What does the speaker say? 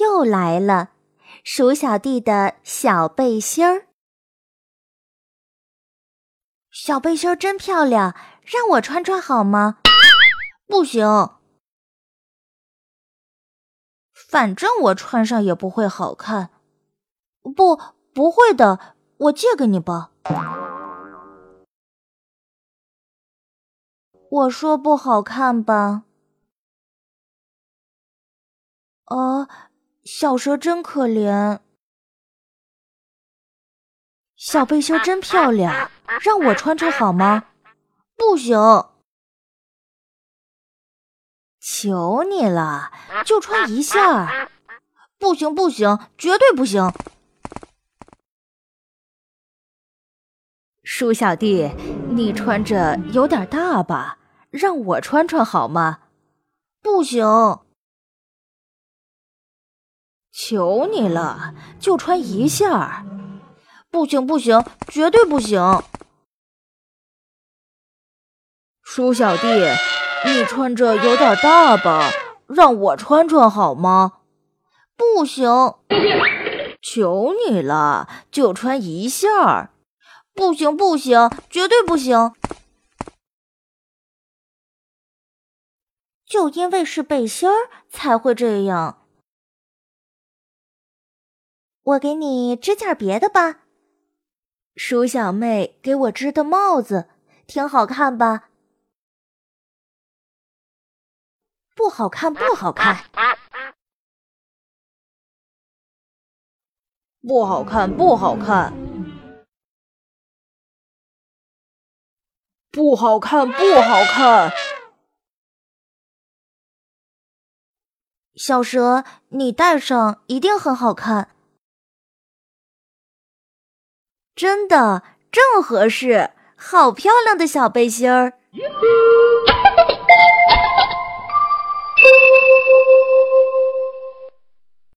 又来了，鼠小弟的小背心儿。小背心儿真漂亮，让我穿穿好吗？不行，反正我穿上也不会好看。不，不会的，我借给你吧。我说不好看吧？哦，小蛇真可怜。小背心真漂亮，让我穿穿好吗？不行，求你了，就穿一下。不行不行，绝对不行。鼠小弟，你穿着有点大吧？让我穿穿好吗？不行，求你了，就穿一下。不行不行，绝对不行。鼠小弟，你穿着有点大吧？让我穿穿好吗？不行，求你了，就穿一下。不行不行，绝对不行。就因为是背心儿才会这样。我给你织件别的吧。鼠小妹给我织的帽子，挺好看吧？不好看，不好看，不好看，不好看，不好看，不好看。小蛇，你戴上一定很好看，真的正合适，好漂亮的小背心儿。